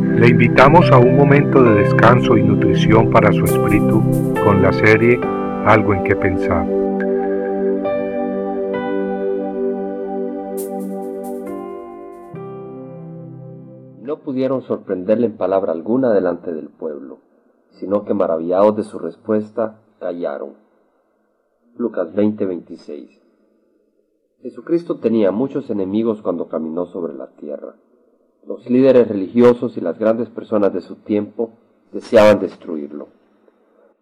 Le invitamos a un momento de descanso y nutrición para su espíritu con la serie Algo en que pensar. No pudieron sorprenderle en palabra alguna delante del pueblo, sino que maravillados de su respuesta, callaron. Lucas 20:26 Jesucristo tenía muchos enemigos cuando caminó sobre la tierra. Los líderes religiosos y las grandes personas de su tiempo deseaban destruirlo.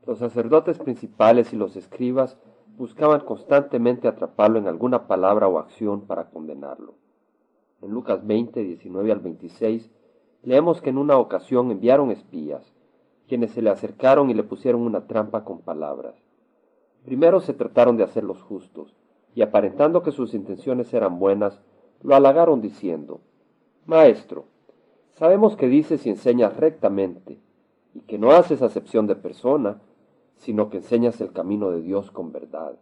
Los sacerdotes principales y los escribas buscaban constantemente atraparlo en alguna palabra o acción para condenarlo. En Lucas 20, 19 al 26, leemos que en una ocasión enviaron espías, quienes se le acercaron y le pusieron una trampa con palabras. Primero se trataron de hacer los justos, y aparentando que sus intenciones eran buenas, lo halagaron diciendo, Maestro, sabemos que dices y enseñas rectamente, y que no haces acepción de persona, sino que enseñas el camino de Dios con verdad.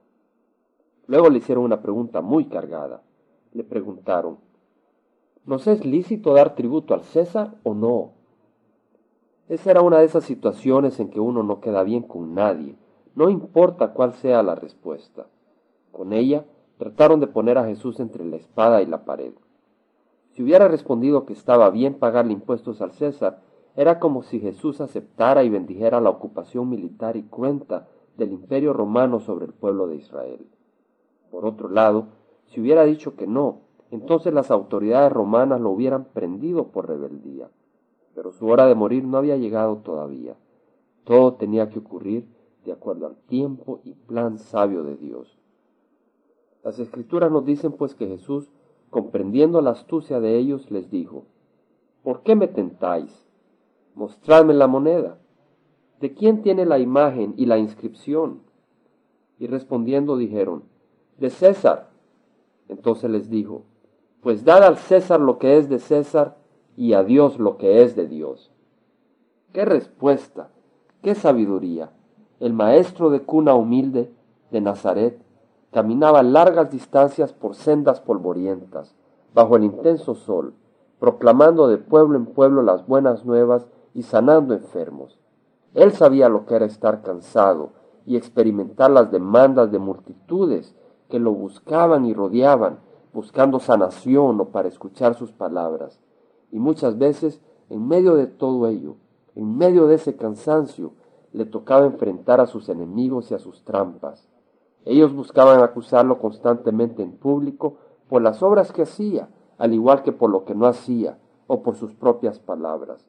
Luego le hicieron una pregunta muy cargada. Le preguntaron, ¿nos es lícito dar tributo al César o no? Esa era una de esas situaciones en que uno no queda bien con nadie, no importa cuál sea la respuesta. Con ella trataron de poner a Jesús entre la espada y la pared. Si hubiera respondido que estaba bien pagarle impuestos al César, era como si Jesús aceptara y bendijera la ocupación militar y cruenta del imperio romano sobre el pueblo de Israel. Por otro lado, si hubiera dicho que no, entonces las autoridades romanas lo hubieran prendido por rebeldía. Pero su hora de morir no había llegado todavía. Todo tenía que ocurrir de acuerdo al tiempo y plan sabio de Dios. Las escrituras nos dicen pues que Jesús, comprendiendo la astucia de ellos, les dijo, ¿Por qué me tentáis? Mostradme la moneda. ¿De quién tiene la imagen y la inscripción? Y respondiendo dijeron, de César. Entonces les dijo, pues dad al César lo que es de César y a Dios lo que es de Dios. ¡Qué respuesta! ¡Qué sabiduría! El maestro de cuna humilde de Nazaret caminaba largas distancias por sendas polvorientas, bajo el intenso sol, proclamando de pueblo en pueblo las buenas nuevas y sanando enfermos. Él sabía lo que era estar cansado y experimentar las demandas de multitudes que lo buscaban y rodeaban, buscando sanación o para escuchar sus palabras. Y muchas veces, en medio de todo ello, en medio de ese cansancio, le tocaba enfrentar a sus enemigos y a sus trampas. Ellos buscaban acusarlo constantemente en público por las obras que hacía, al igual que por lo que no hacía, o por sus propias palabras.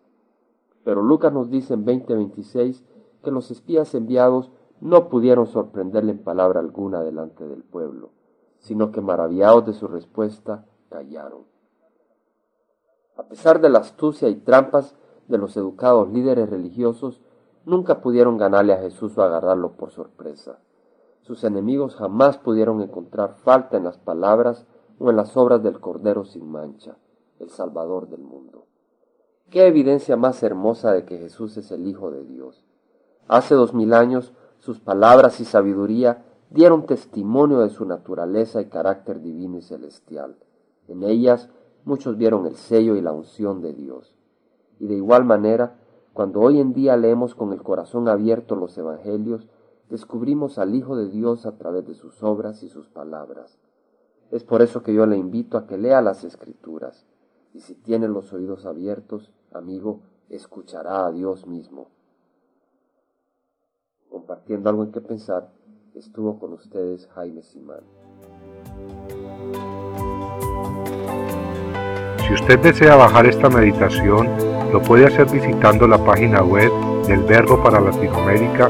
Pero Lucas nos dice en 20:26 que los espías enviados no pudieron sorprenderle en palabra alguna delante del pueblo, sino que maravillados de su respuesta, callaron. A pesar de la astucia y trampas de los educados líderes religiosos, nunca pudieron ganarle a Jesús o agarrarlo por sorpresa. Sus enemigos jamás pudieron encontrar falta en las palabras o en las obras del Cordero sin mancha, el Salvador del mundo. Qué evidencia más hermosa de que Jesús es el Hijo de Dios. Hace dos mil años sus palabras y sabiduría dieron testimonio de su naturaleza y carácter divino y celestial. En ellas muchos vieron el sello y la unción de Dios. Y de igual manera, cuando hoy en día leemos con el corazón abierto los Evangelios, descubrimos al Hijo de Dios a través de sus obras y sus palabras. Es por eso que yo le invito a que lea las Escrituras, y si tiene los oídos abiertos, amigo, escuchará a Dios mismo. Compartiendo algo en qué pensar, estuvo con ustedes Jaime Simán. Si usted desea bajar esta meditación, lo puede hacer visitando la página web del Verbo para Latinoamérica